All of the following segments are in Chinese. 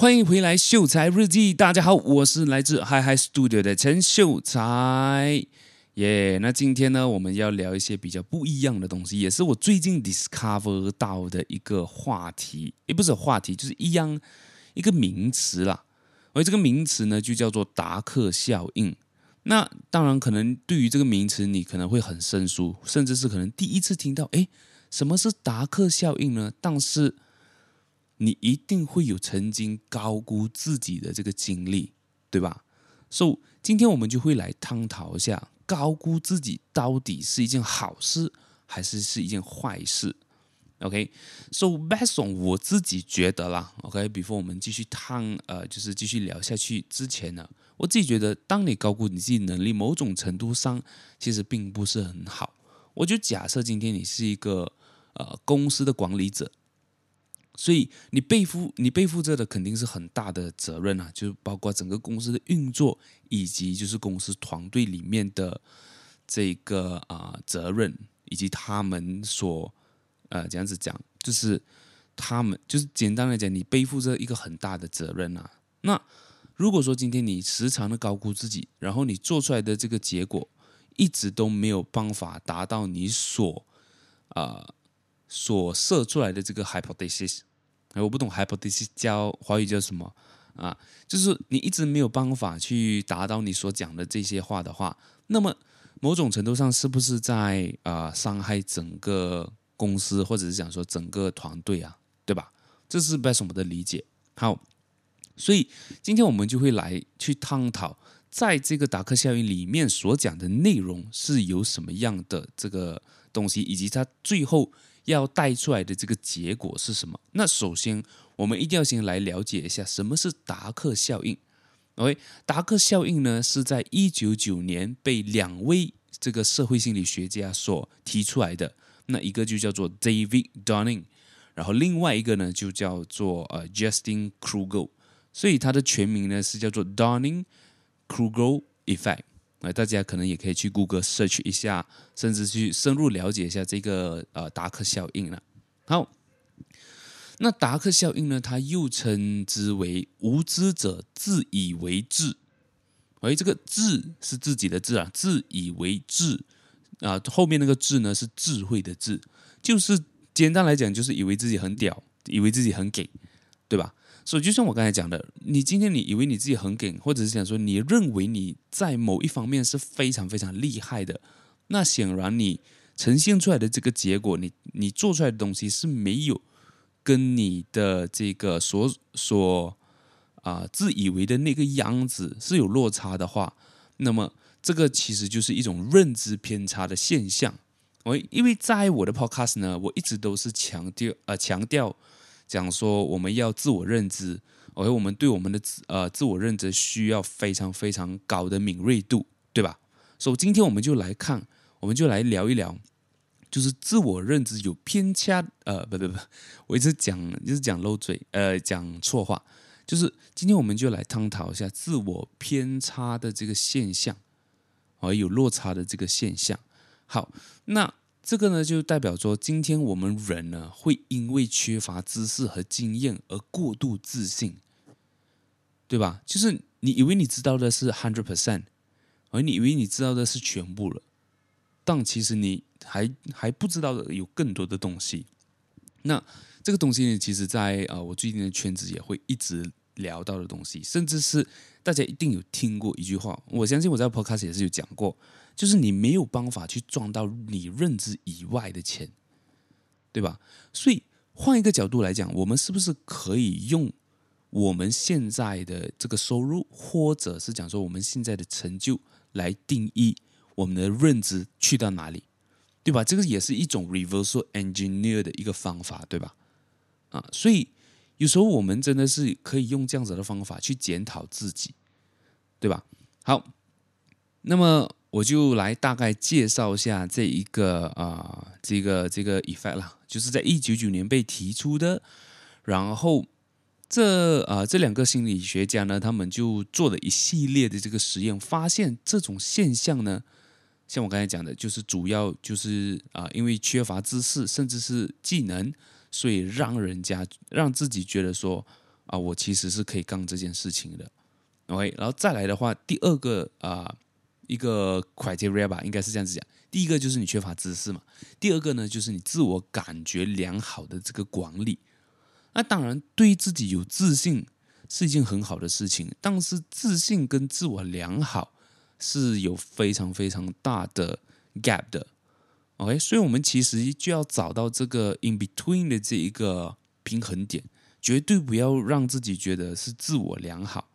欢迎回来，秀才日记。大家好，我是来自 Hi Hi Studio 的陈秀才。耶，那今天呢，我们要聊一些比较不一样的东西，也是我最近 discover 到的一个话题，也不是话题，就是一样一个名词啦。而这个名词呢，就叫做达克效应。那当然，可能对于这个名词，你可能会很生疏，甚至是可能第一次听到，诶，什么是达克效应呢？但是你一定会有曾经高估自己的这个经历，对吧？所以今天我们就会来探讨一下，高估自己到底是一件好事，还是是一件坏事？OK，so based on 我自己觉得啦，OK，before 我们继续探，呃，就是继续聊下去之前呢，我自己觉得，当你高估你自己能力，某种程度上其实并不是很好。我就假设今天你是一个呃公司的管理者。所以你背负你背负着的肯定是很大的责任啊，就是包括整个公司的运作，以及就是公司团队里面的这个啊、责任，以及他们所呃这样子讲，就是他们就是简单来讲，你背负着一个很大的责任啊。那如果说今天你时常的高估自己，然后你做出来的这个结果一直都没有办法达到你所啊、呃、所设出来的这个 hypothesis。哎我不懂 hypothesis 叫华语叫什么啊？就是你一直没有办法去达到你所讲的这些话的话，那么某种程度上是不是在啊、呃、伤害整个公司，或者是讲说整个团队啊，对吧？这是 based on 我的理解。好，所以今天我们就会来去探讨，在这个达克效应里面所讲的内容是有什么样的这个东西，以及它最后。要带出来的这个结果是什么？那首先，我们一定要先来了解一下什么是达克效应。OK，达克效应呢是在一九九年被两位这个社会心理学家所提出来的。那一个就叫做 David Dunning，然后另外一个呢就叫做呃 Justin Kruger，所以它的全名呢是叫做 Dunning-Kruger Effect。那大家可能也可以去谷歌 search 一下，甚至去深入了解一下这个呃达克效应了。好，那达克效应呢，它又称之为无知者自以为智。而这个智是自己的智啊，自以为智啊，后面那个智呢是智慧的智，就是简单来讲就是以为自己很屌，以为自己很给，对吧？所以，就像我刚才讲的，你今天你以为你自己很梗，或者是想说你认为你在某一方面是非常非常厉害的，那显然你呈现出来的这个结果，你你做出来的东西是没有跟你的这个所所啊、自以为的那个样子是有落差的话，那么这个其实就是一种认知偏差的现象。我因为在我的 podcast 呢，我一直都是强调呃强调。讲说我们要自我认知，OK，我们对我们的自呃自我认知需要非常非常高的敏锐度，对吧？所以今天我们就来看，我们就来聊一聊，就是自我认知有偏差，呃，不不不，我一直讲一直讲漏嘴，呃，讲错话，就是今天我们就来探讨一下自我偏差的这个现象，而有落差的这个现象。好，那。这个呢，就代表说，今天我们人呢，会因为缺乏知识和经验而过度自信，对吧？就是你以为你知道的是 hundred percent，而你以为你知道的是全部了，但其实你还还不知道的有更多的东西。那这个东西呢，其实在啊，我最近的圈子也会一直聊到的东西，甚至是大家一定有听过一句话，我相信我在 podcast 也是有讲过。就是你没有办法去赚到你认知以外的钱，对吧？所以换一个角度来讲，我们是不是可以用我们现在的这个收入，或者是讲说我们现在的成就来定义我们的认知去到哪里，对吧？这个也是一种 reversal engineer 的一个方法，对吧？啊，所以有时候我们真的是可以用这样子的方法去检讨自己，对吧？好，那么。我就来大概介绍一下这一个啊、这个这个 effect 啦，就是在一九九年被提出的。然后这啊、这两个心理学家呢，他们就做了一系列的这个实验，发现这种现象呢，像我刚才讲的，就是主要就是啊、因为缺乏知识甚至是技能，所以让人家让自己觉得说，啊，我其实是可以干这件事情的。OK，然后再来的话，第二个啊，一个 criteria 吧，应该是这样子讲。第一个就是你缺乏知识嘛，第二个呢就是你自我感觉良好的这个管理。那当然，对自己有自信是一件很好的事情，但是自信跟自我良好是有非常非常大的 gap 的。OK，所以我们其实就要找到这个 in between 的这一个平衡点，绝对不要让自己觉得是自我良好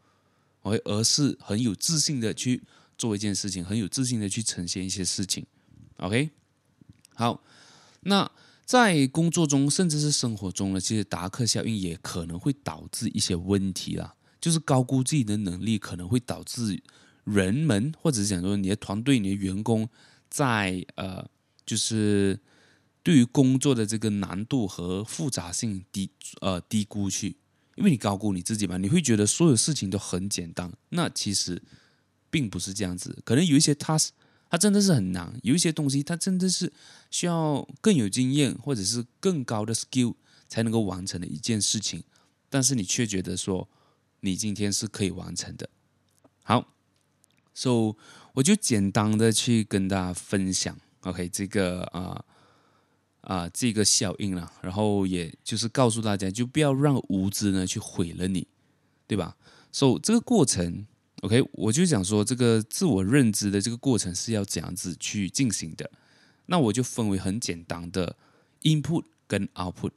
，OK，而是很有自信的去做一件事情，很有自信的去呈现一些事情。OK，好，那在工作中甚至是生活中呢，其实达克效应也可能会导致一些问题啦。就是高估自己的能力，可能会导致人们或者是讲说你的团队、你的员工在呃，就是对于工作的这个难度和复杂性低呃低估去，因为你高估你自己嘛，你会觉得所有事情都很简单，那其实并不是这样子，可能有一些 task。它真的是很难，有一些东西它真的是需要更有经验或者是更高的 skill 才能够完成的一件事情，但是你却觉得说你今天是可以完成的。好，so 我就简单的去跟大家分享，OK，这个啊啊、这个效应了，然后也就是告诉大家，就不要让无知呢去毁了你，对吧？so 这个过程。OK，我就想说这个自我认知的这个过程是要怎样子去进行的。那我就分为很简单的 input 跟 output。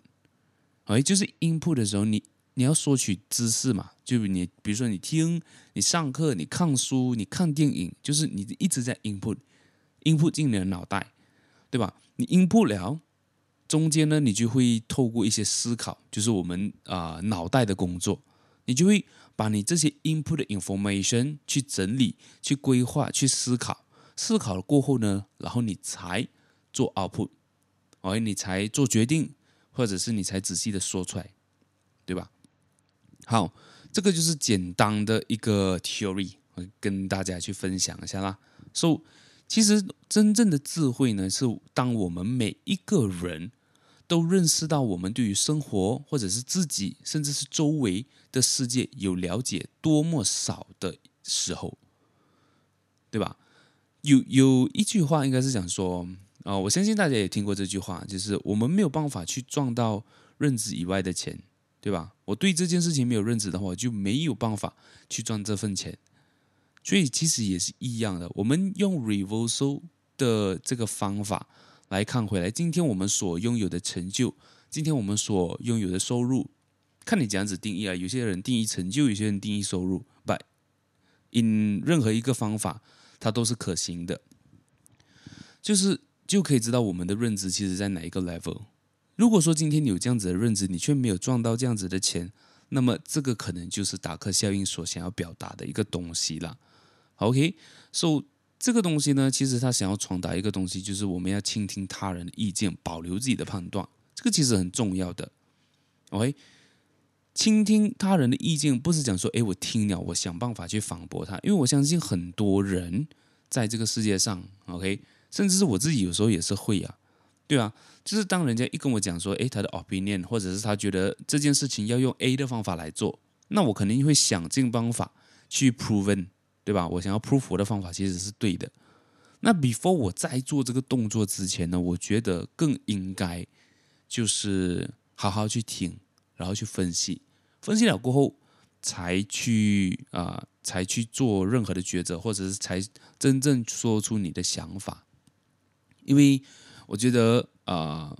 哎，就是 input 的时候，你你要索取知识嘛，就你比如说你听、你上课、你看书、你看电影，就是你一直在 input，input 进你的脑袋，对吧？你 input 了，中间呢，你就会透过一些思考，就是我们啊、脑袋的工作，你就会。把你这些 input 的 information 去整理、去规划、去思考，思考了过后呢，然后你才做 output，哦，你才做决定，或者是你才仔细的说出来，对吧？好，这个就是简单的一个 theory，我跟大家去分享一下啦。So，其实真正的智慧呢，是当我们每一个人。都认识到我们对于生活，或者是自己，甚至是周围的世界有了解多么少的时候，对吧？有有一句话应该是讲说啊、我相信大家也听过这句话，就是我们没有办法去赚到认知以外的钱，对吧？我对这件事情没有认知的话，就没有办法去赚这份钱。所以其实也是一样的，我们用 reversal 的这个方法。来看回来，今天我们所拥有的成就，今天我们所拥有的收入，看你怎样子定义啊。有些人定义成就，有些人定义收入，But in 任何一个方法，它都是可行的。就是就可以知道我们的认知其实在哪一个 level。如果说今天你有这样子的认知，你却没有赚到这样子的钱，那么这个可能就是达克效应所想要表达的一个东西了。OK，so。这个东西呢，其实他想要传达一个东西，就是我们要倾听他人的意见，保留自己的判断。这个其实很重要的。OK，倾听他人的意见，不是讲说，哎，我听了，我想办法去反驳他。因为我相信很多人在这个世界上，OK，甚至是我自己有时候也是会啊，对啊，就是当人家一跟我讲说，哎，他的 opinion，或者是他觉得这件事情要用 A 的方法来做，那我肯定会想尽办法去 proven。对吧？我想要 proof 我的方法其实是对的。那 before 我在做这个动作之前呢，我觉得更应该就是好好去听，然后去分析，分析了过后才去啊、才去做任何的抉择，或者是才真正说出你的想法。因为我觉得啊、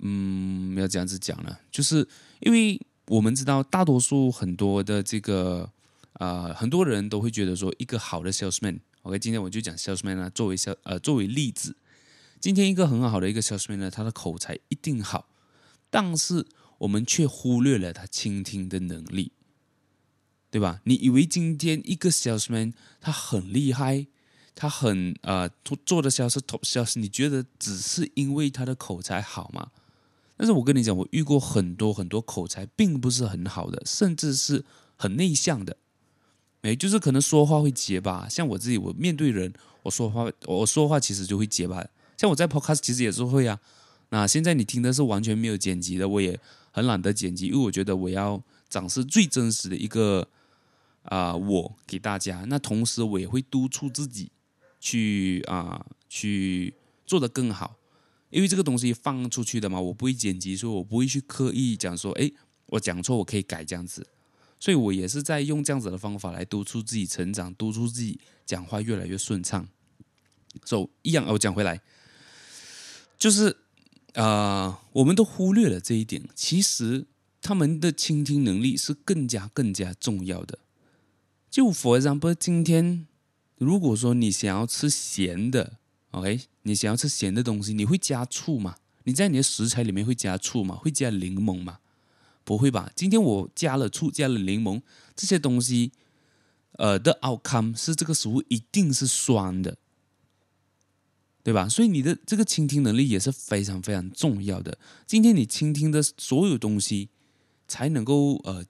嗯，要这样子讲呢，就是因为我们知道大多数很多的这个。啊、很多人都会觉得说，一个好的 salesman，OK，今天我就讲 salesman 呢，作为销呃作为例子，今天一个很好的一个 salesman 呢，他的口才一定好，但是我们却忽略了他倾听的能力，对吧？你以为今天一个 salesman 他很厉害，他很呃做的销售 top sales，你觉得只是因为他的口才好吗？但是我跟你讲，我遇过很多很多口才并不是很好的，甚至是很内向的。没，就是可能说话会结巴，像我自己，我面对人，我说话，我说话其实就会结巴。像我在 Podcast 其实也是会啊。那现在你听的是完全没有剪辑的，我也很懒得剪辑，因为我觉得我要展示最真实的一个啊、我给大家。那同时我也会督促自己去啊、去做得更好，因为这个东西放出去的嘛，我不会剪辑，所以我不会去刻意讲说，哎，我讲错我可以改这样子。所以我也是在用这样子的方法来督促自己成长，督促自己讲话越来越顺畅。所以、so, 一样，我讲回来，就是啊、呃，我们都忽略了这一点。其实他们的倾听能力是更加更加重要的。就 for example，今天如果说你想要吃咸的，OK，你想要吃咸的东西，你会加醋吗？你在你的食材里面会加醋吗？会加柠檬吗？不会吧。今天我加了醋，加了柠檬，这些东西，呃的 outcome 是这个食物一定是酸的。对吧？所以你的这个倾听能力也是非常非常重要的。今天你倾听的所有东西，才能够呃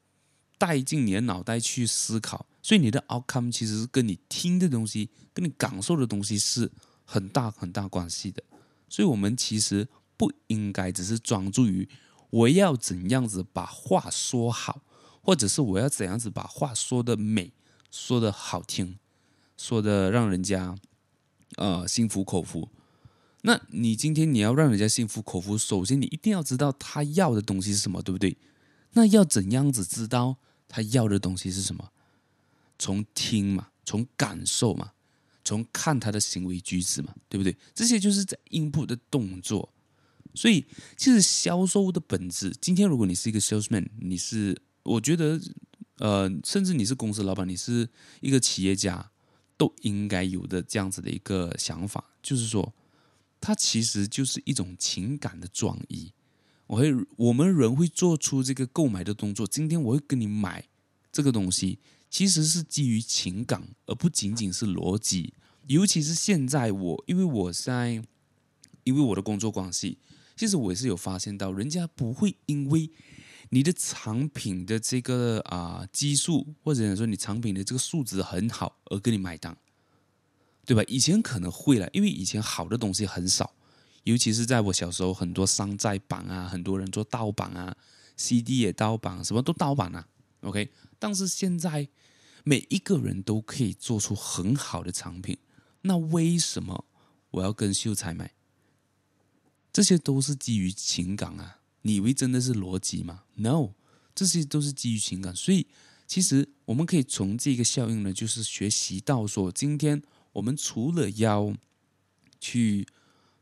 带进你的脑袋去思考。所以你的 outcome 其实是跟你听的东西、跟你感受的东西是很大很大关系的。所以我们其实不应该只是专注于我要怎样子把话说好，或者是我要怎样子把话说的美、说的好听、说的让人家。呃，心服口服。那你今天你要让人家心服口服，首先你一定要知道他要的东西是什么，对不对？那要怎样子知道他要的东西是什么？从听嘛，从感受嘛，从看他的行为举止嘛，对不对？这些就是在 input 的动作。所以，其实销售的本质，今天如果你是一个 salesman，你是，我觉得，呃，甚至你是公司老板，你是一个企业家。都应该有的这样子的一个想法，就是说，它其实就是一种情感的转移。我会，我们人会做出这个购买的动作。今天我会跟你买这个东西，其实是基于情感，而不仅仅是逻辑。尤其是现在我，因为我在，因为我的工作关系，其实我也是有发现到，人家不会因为。你的产品的这个啊、基数，或者说你产品的这个数值很好，而跟你买单，对吧？以前可能会了，因为以前好的东西很少，尤其是在我小时候，很多山寨版啊，很多人做盗版啊，CD 也盗版，什么都盗版啊。OK，但是现在每一个人都可以做出很好的产品，那为什么我要跟秀才买？这些都是基于情感啊。你以为真的是逻辑吗？No，这些都是基于情感。所以，其实我们可以从这个效应呢，就是学习到说，今天我们除了要去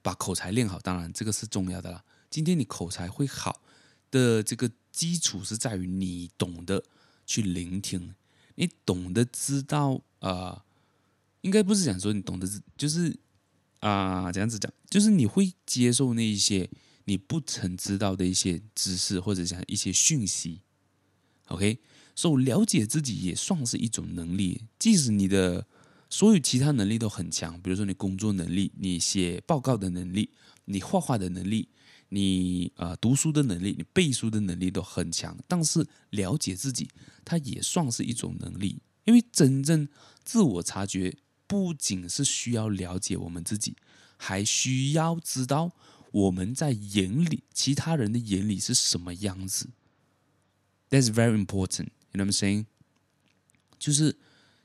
把口才练好，当然这个是重要的啦。今天你口才会好的这个基础是在于你懂得去聆听，你懂得知道啊、呃，应该不是讲说你懂得，就是啊、这样子讲，就是你会接受那一些。你不曾知道的一些知识，或者讲一些讯息，OK，所以了解自己也算是一种能力。即使你的所有其他能力都很强，比如说你工作能力、你写报告的能力、你画画的能力、你啊、读书的能力、你背书的能力都很强，但是了解自己，它也算是一种能力。因为真正自我察觉，不仅是需要了解我们自己，还需要知道。我们在眼里，其他人的眼里是什么样子？That's very important. You know what I'm saying？就是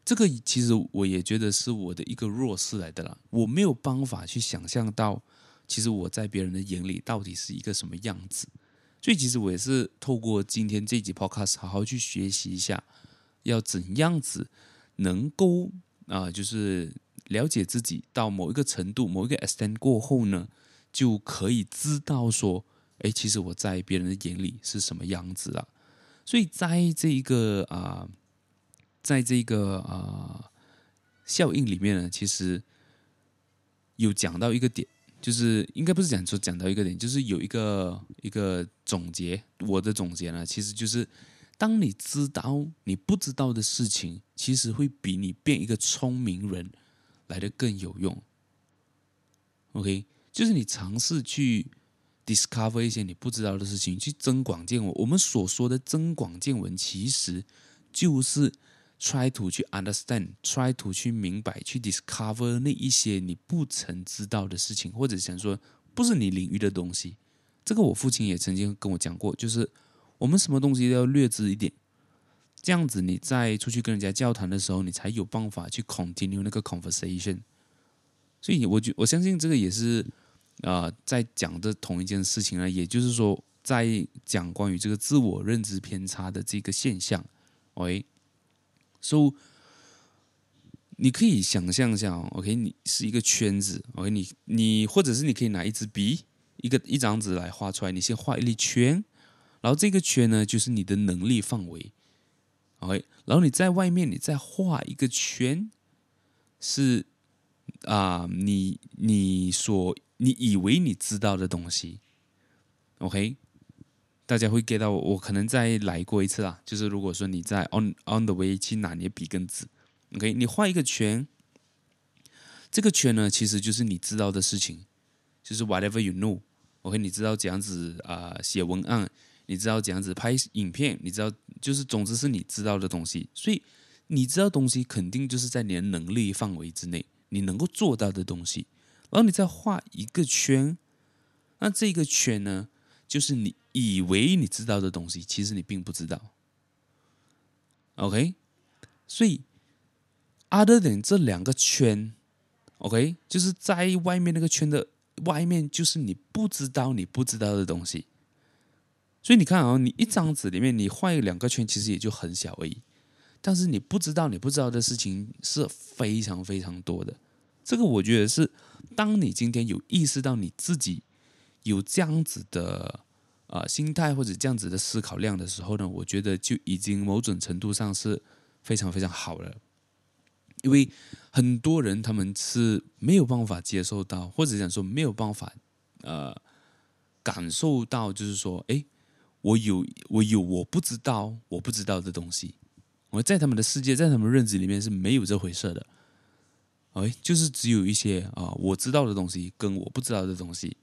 这个，其实我也觉得是我的一个弱势来的啦。我没有办法去想象到，其实我在别人的眼里到底是一个什么样子。所以，其实我也是透过今天这集 Podcast 好好去学习一下，要怎样子能够啊、就是了解自己到某一个程度、某一个 extent 过后呢。就可以知道说，哎，其实我在别人的眼里是什么样子啊？所以在这一个啊、在这个啊、效应里面呢，其实有讲到一个点，就是应该不是讲说讲到一个点，就是有一个一个总结。我的总结呢，其实就是当你知道你不知道的事情，其实会比你变一个聪明人来的更有用。OK。就是你尝试去 discover 一些你不知道的事情，去增广见闻。我们所说的增广见闻，其实就是 try to 去 understand，try to 去明白，去 discover 那一些你不曾知道的事情，或者想说不是你领域的东西。这个我父亲也曾经跟我讲过，就是我们什么东西都要略知一点，这样子你在出去跟人家交谈的时候，你才有办法去 continue 那个 conversation。所以，我觉我相信这个也是啊、呃，在讲的同一件事情呢，也就是说，在讲关于这个自我认知偏差的这个现象。喂，so 你可以想象一下，OK，你是一个圈子，OK，你你或者是你可以拿一支笔，一个一张纸来画出来，你先画一粒圈。然后这个圈呢，就是你的能力范围，OK。然后你在外面，你再画一个圈，是啊、你你所你以为你知道的东西，OK。大家会 get 到我，我可能再来过一次啦。就是如果说你在 on on the way 去拿你的笔跟纸，OK，你画一个圈，这个圈呢，其实就是你知道的事情，就是 whatever you know，OK，你知道这样子啊、写文案。你知道怎样子拍影片？你知道，就是总之是你知道的东西。所以你知道东西，肯定就是在你的能力范围之内，你能够做到的东西。然后你再画一个圈，那这个圈呢，就是你以为你知道的东西，其实你并不知道。OK，所以 other than 这两个圈，OK，就是在外面那个圈的外面，就是你不知道你不知道的东西。所以你看啊、哦，你一张纸里面你画一两个圈，其实也就很小而已。但是你不知道，你不知道的事情是非常非常多的。这个我觉得是，当你今天有意识到你自己有这样子的呃心态或者这样子的思考量的时候呢，我觉得就已经某种程度上是非常非常好了。因为很多人他们是没有办法接受到，或者讲说没有办法呃感受到，就是说，哎。我有，我有我不知道，我不知道的东西。我在他们的世界，在他们认知里面是没有这回事的。哎，就是只有一些啊，我知道的东西跟我不知道的东西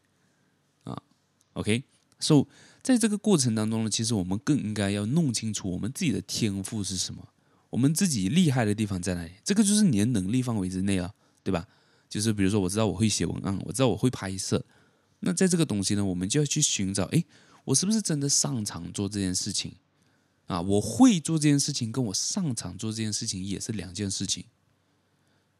啊。OK，so 在这个过程当中呢，其实我们更应该要弄清楚我们自己的天赋是什么，我们自己厉害的地方在哪里。这个就是你的能力范围之内了，对吧？就是比如说，我知道我会写文案，我知道我会拍摄，那在这个东西呢，我们就要去寻找，哎。我是不是真的擅长做这件事情啊？我会做这件事情，跟我擅长做这件事情也是两件事情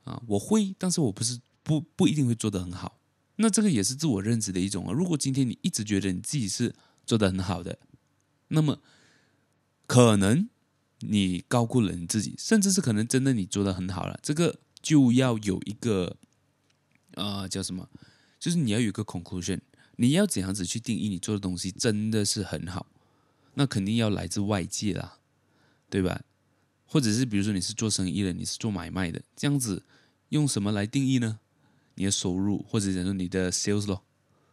啊。我会，但是我不是不不一定会做得很好。那这个也是自我认知的一种啊。如果今天你一直觉得你自己是做得很好的，那么可能你高估了你自己，甚至是可能真的你做得很好了。这个就要有一个啊，叫什么？就是你要有一个 conclusion。你要怎样子去定义你做的东西真的是很好？那肯定要来自外界啦，对吧？或者是比如说你是做生意的，你是做买卖的，这样子用什么来定义呢？你的收入，或者讲说你的 sales 咯。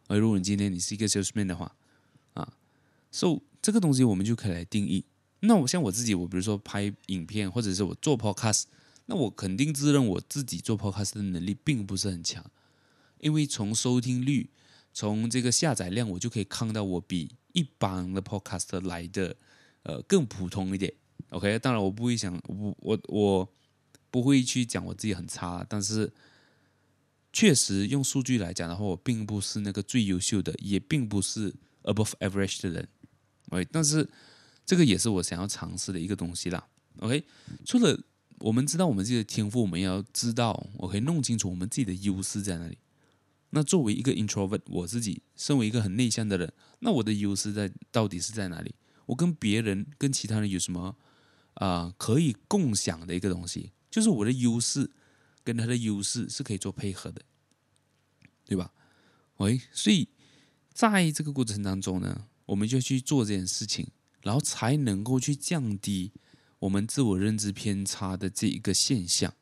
而如果你今天你是一个 salesman 的话，啊，so 这个东西我们就可以来定义。那我像我自己，我比如说拍影片，或者是我做 podcast，那我肯定自认我自己做 podcast 的能力并不是很强，因为从收听率。从这个下载量，我就可以看到我比一般的 podcast 来的呃更普通一点。OK，当然我不会想，我我我不会去讲我自己很差，但是确实用数据来讲的话，我并不是那个最优秀的，也并不是 above average 的人。OK，但是这个也是我想要尝试的一个东西啦。OK，除了我们知道我们自己的天赋，我们要知道，我可以弄清楚我们自己的优势在哪里。那作为一个 introvert，我自己身为一个很内向的人，那我的优势在到底是在哪里？我跟别人、跟其他人有什么啊、可以共享的一个东西？就是我的优势跟他的优势是可以做配合的，对吧？喂，所以在这个过程当中呢，我们就去做这件事情，然后才能够去降低我们自我认知偏差的这一个现象。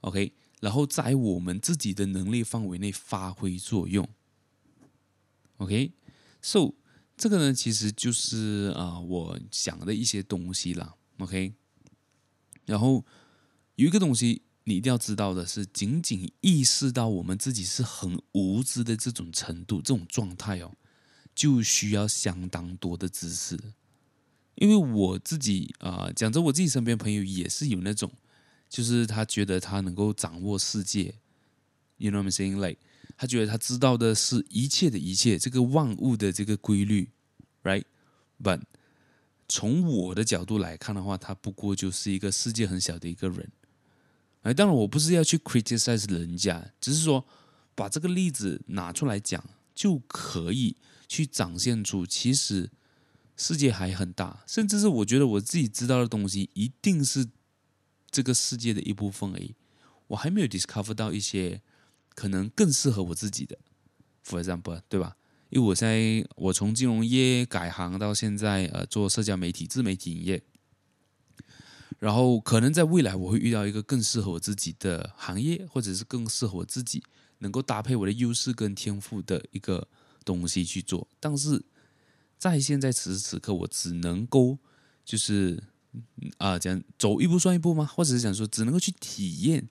OK。然后在我们自己的能力范围内发挥作用，OK，So 这个呢，其实就是啊、我想的一些东西啦，OK。然后有一个东西你一定要知道的是，仅仅意识到我们自己是很无知的这种程度、这种状态哦，就需要相当多的知识。因为我自己啊、讲着我自己身边朋友也是有那种。就是他觉得他能够掌握世界，you know what I'm saying? Like，他觉得他知道的是一切的一切，这个万物的这个规律，right? But 从我的角度来看的话，他不过就是一个世界很小的一个人。哎，当然我不是要去 criticize 人家，只是说把这个例子拿出来讲，就可以去展现出其实世界还很大，甚至是我觉得我自己知道的东西一定是这个世界的一部分而已。我还没有 discover 到一些可能更适合我自己的，for example，对吧？因为我在我从金融业改行到现在，呃，做社交媒体、自媒体营业。然后可能在未来我会遇到一个更适合我自己的行业，或者是更适合我自己能够搭配我的优势跟天赋的一个东西去做。但是在现在此时此刻，我只能够就是啊，讲、呃、走一步算一步吗？或者是讲说只能够去体验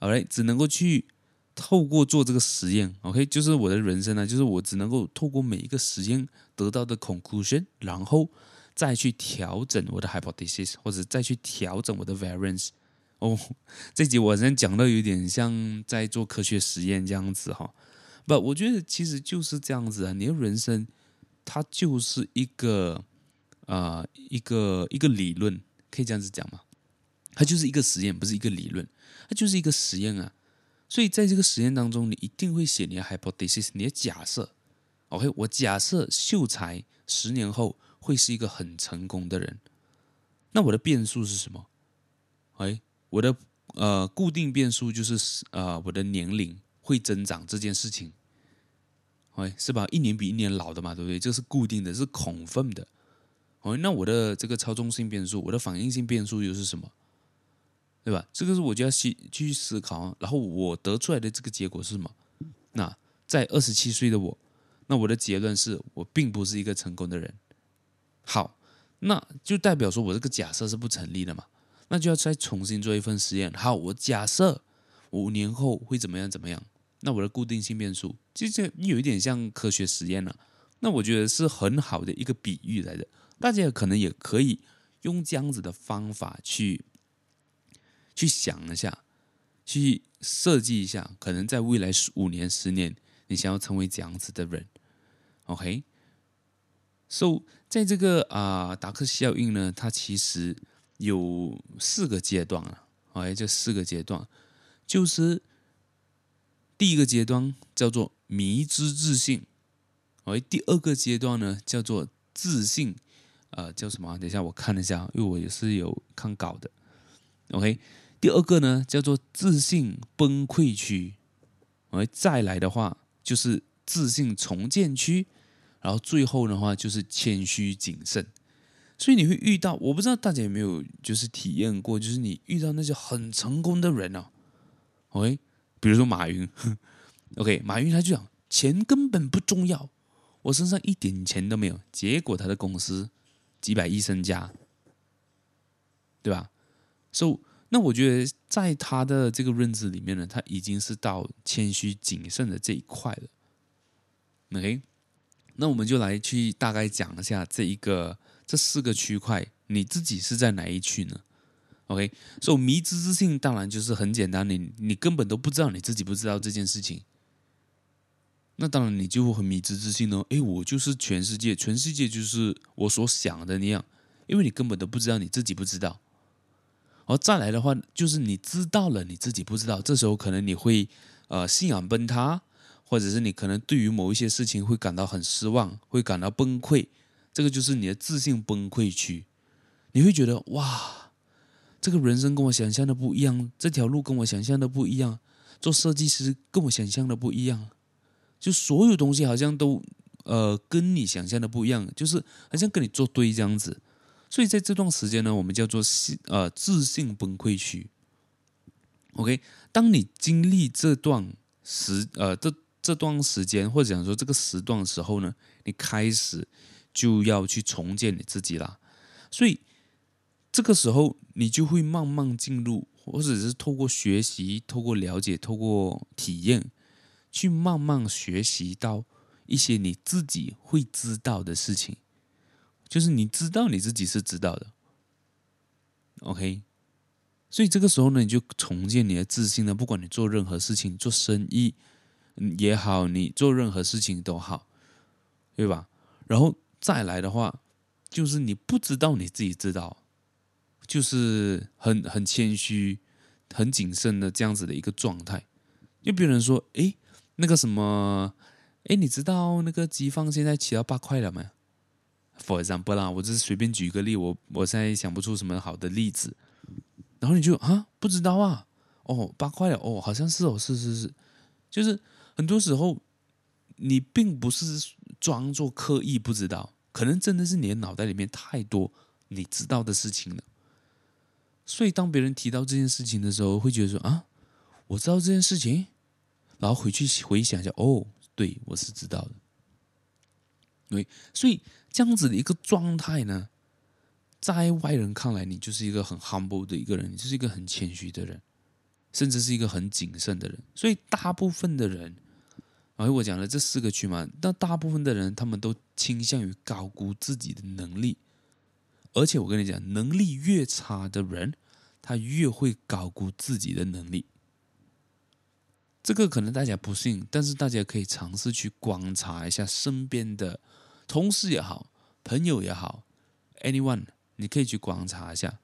，OK，只能够去透过做这个实验，OK，就是我的人生呢，就是我只能够透过每一个实验得到的 conclusion，然后。再去调整我的 hypothesis，或者再去调整我的 variance。哦，这集我好像讲的有点像在做科学实验这样子哈。不，我觉得其实就是这样子啊。你的人生它就是一个啊、一个一个理论，可以这样子讲吗？它就是一个实验，不是一个理论，它就是一个实验啊。所以在这个实验当中，你一定会写你的 hypothesis，你的假设。OK，我假设秀才十年后。会是一个很成功的人，那我的变数是什么？哎，我的呃固定变数就是呃我的年龄会增长这件事情，哎是吧？一年比一年老的嘛，对不对？这是固定的，是恐分的。哦，那我的这个操纵性变数，我的反应性变数又是什么？对吧？这个是我就要去去思考，然后我得出来的这个结果是什么？那在二十七岁的我，那我的结论是我并不是一个成功的人。好，那就代表说我这个假设是不成立的嘛？那就要再重新做一份实验。好，我假设五年后会怎么样怎么样？那我的固定性变数，其实有一点像科学实验了。那我觉得是很好的一个比喻来的，大家可能也可以用这样子的方法去去想一下，去设计一下，可能在未来五年、十年，你想要成为这样子的人，OK？So，在这个啊、达克效应呢，它其实有四个阶段啊。哎，这四个阶段就是第一个阶段叫做迷之自信，哎，第二个阶段呢叫做自信，呃，叫什么？等一下我看一下，因为我也是有看稿的。OK，第二个呢叫做自信崩溃区，哎，再来的话就是自信重建区。然后最后的话就是谦虚谨慎，所以你会遇到，我不知道大家有没有就是体验过，就是你遇到那些很成功的人啊，OK，比如说马云，OK，马云他就讲钱根本不重要，我身上一点钱都没有，结果他的公司几百亿身家，对吧？So，那我觉得在他的这个认知里面呢，他已经是到谦虚谨慎的这一块了，OK。那我们就来去大概讲一下这一个这四个区块，你自己是在哪一区呢？OK，所以迷之自信当然就是很简单，你你根本都不知道你自己不知道这件事情，那当然你就会很迷之自信哦。诶，我就是全世界，全世界就是我所想的那样，因为你根本都不知道你自己不知道。而再来的话，就是你知道了你自己不知道，这时候可能你会呃信仰崩塌。或者是你可能对于某一些事情会感到很失望，会感到崩溃，这个就是你的自信崩溃区。你会觉得哇，这个人生跟我想象的不一样，这条路跟我想象的不一样，做设计师跟我想象的不一样，就所有东西好像都呃跟你想象的不一样，就是好像跟你作对这样子。所以在这段时间呢，我们叫做信呃自信崩溃区。OK，当你经历这段时呃这。这段时间，或者讲说这个时段的时候呢，你开始就要去重建你自己啦。所以这个时候，你就会慢慢进入，或者是透过学习、透过了解、透过体验，去慢慢学习到一些你自己会知道的事情，就是你知道你自己是知道的。OK，所以这个时候呢，你就重建你的自信呢。不管你做任何事情，做生意。也好，你做任何事情都好，对吧？然后再来的话，就是你不知道你自己知道，就是很很谦虚、很谨慎的这样子的一个状态。就别人说：“哎，那个什么，哎，你知道那个鸡饭现在起到八块了没？”For example 啦，我只是随便举一个例，我我现在想不出什么好的例子。然后你就啊，不知道啊，哦，八块了，哦，好像是哦，是是是，就是很多时候你并不是装作刻意不知道，可能真的是你的脑袋里面太多你知道的事情了。所以当别人提到这件事情的时候，会觉得说啊，我知道这件事情。然后回去回想一下，哦，对，我是知道的。对，所以这样子的一个状态呢，在外人看来，你就是一个很 humble 的一个人，你就是一个很谦虚的人，甚至是一个很谨慎的人。所以大部分的人，而我讲了这四个区嘛，但大部分的人他们都倾向于高估自己的能力，而且我跟你讲，能力越差的人，他越会高估自己的能力。这个可能大家不信，但是大家可以尝试去观察一下身边的同事也好，朋友也好，anyone，你可以去观察一下，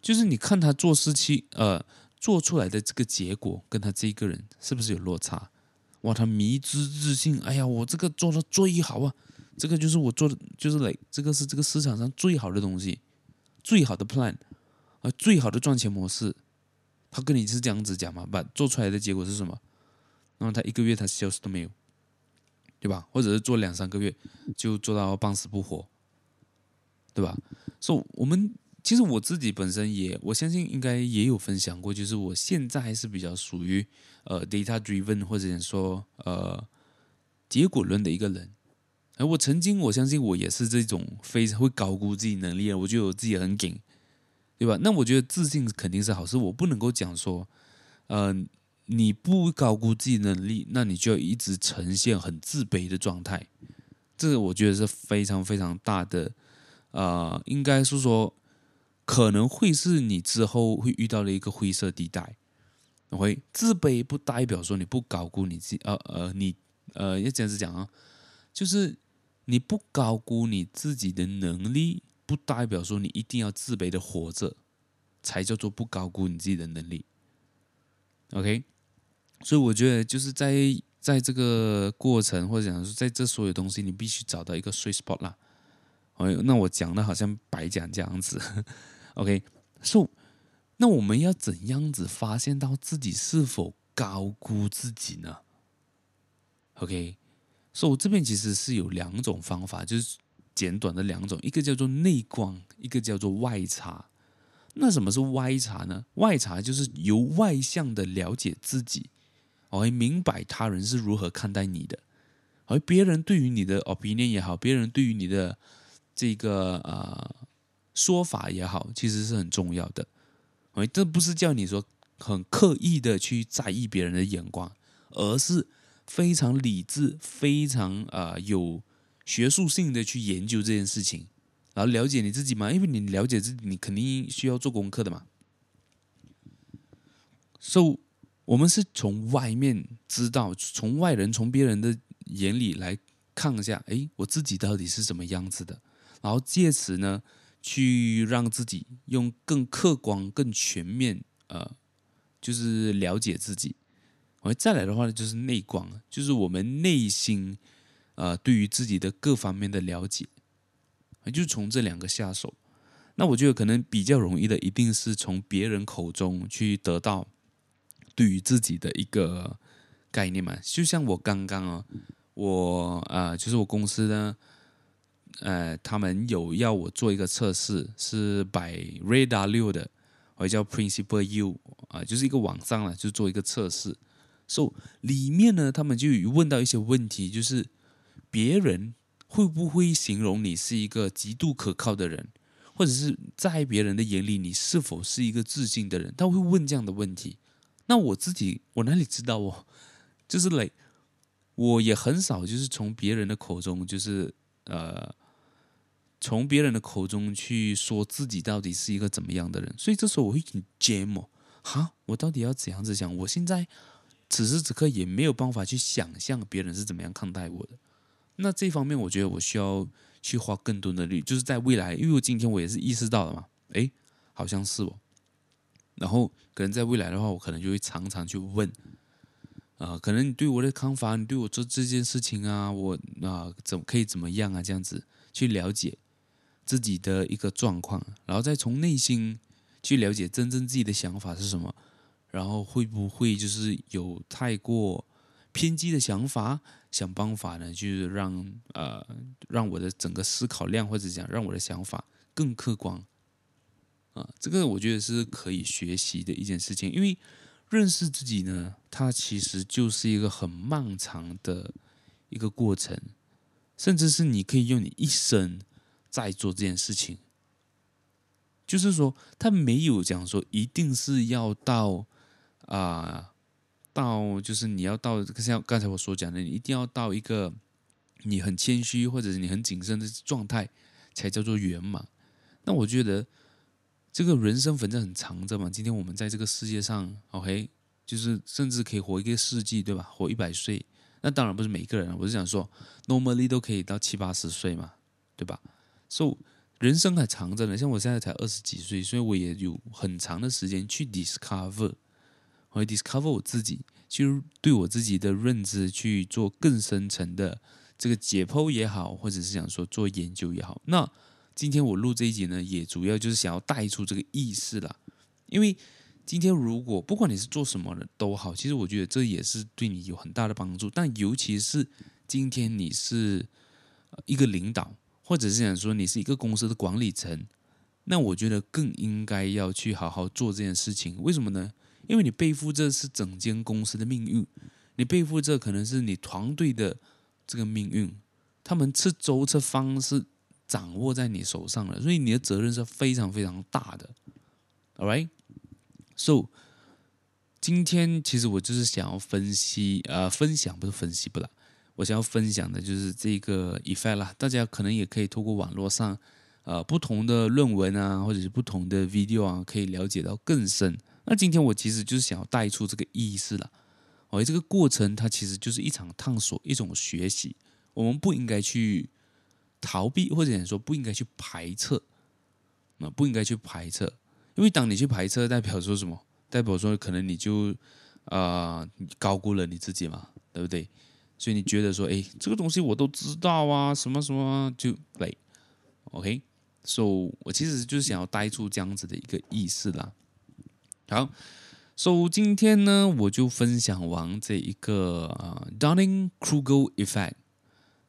就是你看他做事情，呃，做出来的这个结果跟他这个人是不是有落差？哇，他迷之自信，哎呀，我这个做的最好啊，这个就是我做的，就是来，这个是这个市场上最好的东西，最好的 plan，啊，最好的赚钱模式。他跟你是这样子讲嘛？把做出来的结果是什么？那么他一个月他消失都没有，对吧？或者是做两三个月就做到半死不活，对吧？所以，我们其实我自己本身也，我相信应该也有分享过，就是我现在还是比较属于呃 data driven 或者说呃结果论的一个人。而我曾经我相信我也是这种非常会高估自己能力的，我觉得我自己很顶。对吧？那我觉得自信肯定是好事。我不能够讲说，呃，你不高估自己能力，那你就一直呈现很自卑的状态。这个我觉得是非常非常大的，呃，应该是说可能会是你之后会遇到的一个灰色地带。会自卑不代表说你不高估你自己，呃呃，你呃要这样子讲啊，就是你不高估你自己的能力。不代表说你一定要自卑的活着，才叫做不高估你自己的能力。OK，所以我觉得就是在在这个过程，或者讲说在这所有东西，你必须找到一个 sweet spot 啦。哎，那我讲的好像白讲这样子。OK，so 那我们要怎样子发现到自己是否高估自己呢？OK，所以我这边其实是有两种方法，就是。简短的两种，一个叫做内观，一个叫做外察。那什么是外察呢？外察就是由外向的了解自己，而明白他人是如何看待你的，而别人对于你的 opinion 也好，别人对于你的这个呃说法也好，其实是很重要的。而这不是叫你说很刻意的去在意别人的眼光，而是非常理智、非常啊、呃、有。学术性的去研究这件事情，然后了解你自己嘛，因为你了解自己，你肯定需要做功课的嘛。So，我们是从外面知道，从外人、从别人的眼里来看一下，哎，我自己到底是什么样子的，然后借此呢，去让自己用更客观、更全面，呃，就是了解自己。而再来的话呢，就是内观，就是我们内心。呃，对于自己的各方面的了解，就从这两个下手。那我觉得可能比较容易的，一定是从别人口中去得到对于自己的一个概念嘛。就像我刚刚啊，我、呃，就是我公司呢，呃，他们有要我做一个测试，是 by Ray Dalio 的，我叫 Principle U 啊、就是一个网上了，就做一个测试。so, 里面呢，他们就问到一些问题，就是。别人会不会形容你是一个极度可靠的人，或者是在别人的眼里，你是否是一个自信的人？他会问这样的问题。那我自己，我哪里知道哦？就是来，我也很少就是从别人的口中，就是呃，从别人的口中去说自己到底是一个怎么样的人。所以这时候我会很 jam，哈，我到底要怎样子想？我现在此时此刻也没有办法去想象别人是怎么样看待我的。那这方面，我觉得我需要去花更多的力，就是在未来，因为我今天我也是意识到了嘛，诶，好像是哦。然后可能在未来的话，我可能就会常常去问，啊、可能你对我的看法，你对我做这件事情啊，我啊、怎可以怎么样啊，这样子去了解自己的一个状况，然后再从内心去了解真正自己的想法是什么，然后会不会就是有太过偏激的想法，想办法呢，就是让呃让我的整个思考量或者讲让我的想法更客观。啊，这个我觉得是可以学习的一件事情，因为认识自己呢，它其实就是一个很漫长的一个过程，甚至是你可以用你一生在做这件事情。就是说，他没有讲说一定是要到啊、到就是你要到像刚才我所讲的，你一定要到一个你很谦虚或者是你很谨慎的状态，才叫做圆满。那我觉得。这个人生反正很长着嘛，今天我们在这个世界上，OK，就是甚至可以活一个世纪，对吧？活一百岁，那当然不是每个人，我是想说，normally 都可以到七八十岁嘛，对吧？所以人生还长着呢，像我现在才二十几岁，所以我也有很长的时间去 discover，我 discover 我自己，去对我自己的认知去做更深层的这个解剖也好，或者是想说做研究也好，那。今天我录这一集呢，也主要就是想要带出这个意识啦。因为今天如果不管你是做什么的都好，其实我觉得这也是对你有很大的帮助。但尤其是今天你是一个领导，或者是想说你是一个公司的管理层，那我觉得更应该要去好好做这件事情。为什么呢？因为你背负着是整间公司的命运，你背负着可能是你团队的这个命运，他们吃粥吃方是。掌握在你手上了，所以你的责任是非常非常大的。All right，so 今天其实我就是想要分析，呃，分享不是分析不了，我想要分享的就是这个 effect 啦。大家可能也可以透过网络上，呃，不同的论文啊，或者是不同的 video 啊，可以了解到更深。那今天我其实就是想要带出这个意思了。哦，这个过程它其实就是一场探索，一种学习。我们不应该去。逃避或者说不应该去排斥，那不应该去排斥，因为当你去排斥，代表说什么？代表说可能你就啊、呃、高估了你自己嘛，对不对？所以你觉得说，哎，这个东西我都知道啊，什么什么就累，OK？So 我其实就是想要带出这样子的一个意思啦。好，So 今天呢，我就分享完这一个啊、呃、Dunning-Kruger Effect。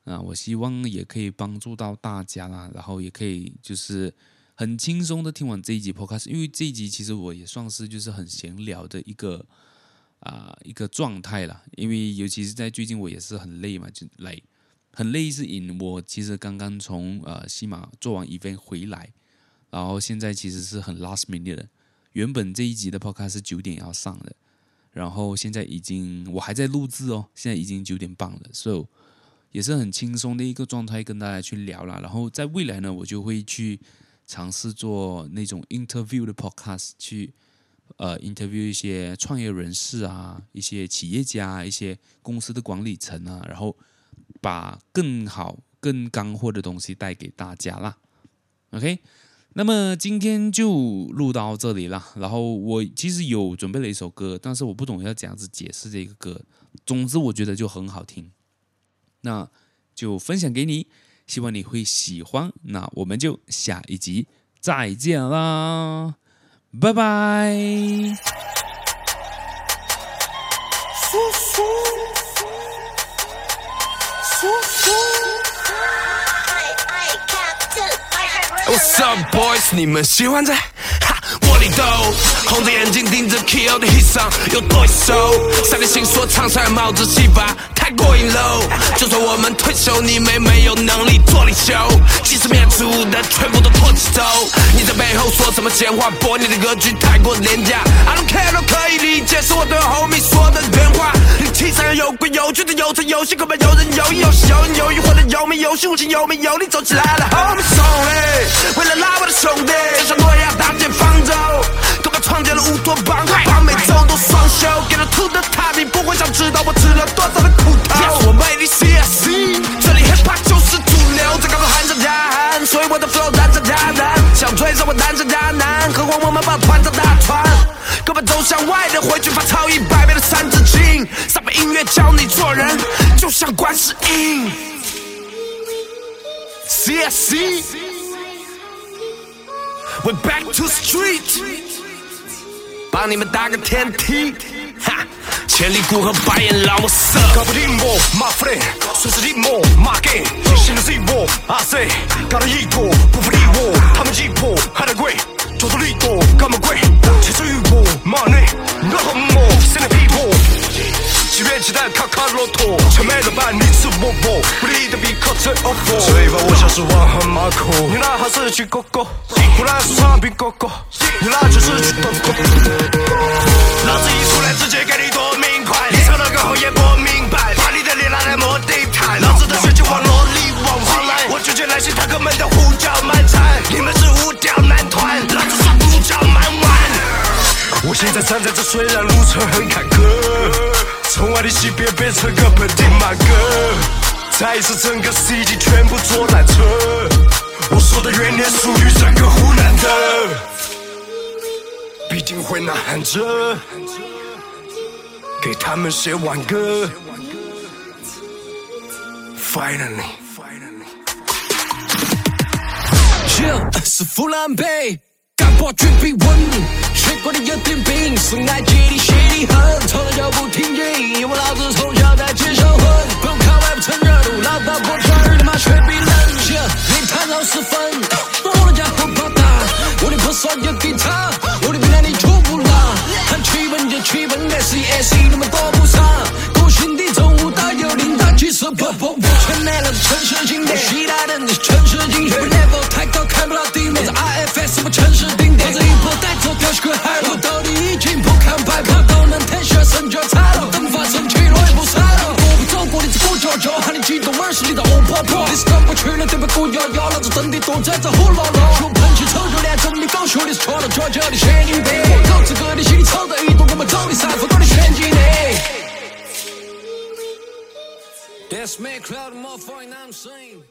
啊，我希望也可以帮助到大家啦，然后也可以就是很轻松的听完这一集 Podcast，因为这一集其实我也算是就是很闲聊的一个啊、一个状态啦，因为尤其是在最近我也是很累嘛，就累，很累是因我其实刚刚从呃西马做完 event 回来，然后现在其实是很 last minute 的，原本这一集的 Podcast 是九点要上的，然后现在已经我还在录制哦，现在已经九点半了，so。也是很轻松的一个状态，跟大家去聊了。然后在未来呢，我就会去尝试做那种 interview 的 podcast，去呃 interview 一些创业人士啊，一些企业家，一些公司的管理层啊，然后把更好、更干货的东西带给大家啦。OK，那么今天就录到这里了。然后我其实有准备了一首歌，但是我不懂要怎样子解释这个歌。总之，我觉得就很好听。那就分享给你，希望你会喜欢。那我们就下一集再见啦，拜拜。What's up, boys？你们喜欢在哈窝里斗，红着眼睛盯着 K.O. 的 hit song，有对手，三点星说唱上帽子戏法。太过瘾喽！就算我们退休，你们没有能力做领袖。即使面出的全部都脱起头。你在背后说什么闲话？播你的歌曲太过廉价。I don't care 都可以理解，是我对 homie 说的原话。你提倡有规有矩的有场游戏，可怕有人有意有戏有人有意，或者有名有姓无情有名有利，走起来了 homie 兄弟，为了拉我的兄弟，就像诺亚搭建方舟，创建了乌托邦，把每周都双休，给了吐的他，你不会想知道我吃了多少的苦头。Yes, 我魅力 CSC，这里 hip hop 就是主流，最高的喊着加喊，所以我的 flow 难上加难，想追上我难上加难，何况我们把团长大团，哥们都像外人，回去发抄一百遍的三字经，三百音乐教你做人，就像观世音。CSC，we're back to street。帮你们搭个天梯，哈，千里孤河白眼狼我色。搞不定我，my friend，说是你我，my game，新的 Z 我，I say，搞得一坨，不服理我，他们鸡婆还得跪，做做力多，干嘛跪？其实与我，money，我和我，现在 people，元鸡蛋卡卡骆驼，全没了伴，你吃我我，不离的比靠最 over，所以把我像是王和马可，你那还是去狗狗，我那是长臂狗狗，你那就是去狗狗，老子一出来直接给你夺命快，你唱的歌喉也不明白，把你的脸拿来摸地毯，老子的血就往萝莉往往来，我拒绝那些大哥们的胡搅蛮缠，你们是五条我现在站在这，虽然路程很坎坷，从爱的西边变成个本地马哥，再一次整个 CG 全部坐缆车，我说的元年属于整个湖南的，必定会呐喊着，给他们写挽歌。Finally，是富兰杯，干破绝壁稳，血管里有点冰，送爱基地血里狠，从来就不停止，因为老子从小在街上混，不用靠外部蹭热度，老大破穿他妈雪碧冷，你谈老四分，我的家伙跑大，我的破酸有吉他，我的比那里出不来，看气氛就气氛，S E S E 他们都不傻，过新地中午大有领导气色不不，我全没了城市经典，期待的你城市精选，level 太高看不到地面，在 I F S 什么城市定点，带走掉个海路，到底已经不看白跑，都能谈学生就差了，等发生气我也不傻了，我不走过你这过桥桥，喊你激动二十里的欧婆婆，你是过不去了对面孤遥遥，老子等你躲在这胡罗罗，说喷气臭就脸中你高手你是错了，就这里写你背，我靠这个你心里操的一动，我们走你三分钟的拳击内。That's me, cloud more fine, I'm saying.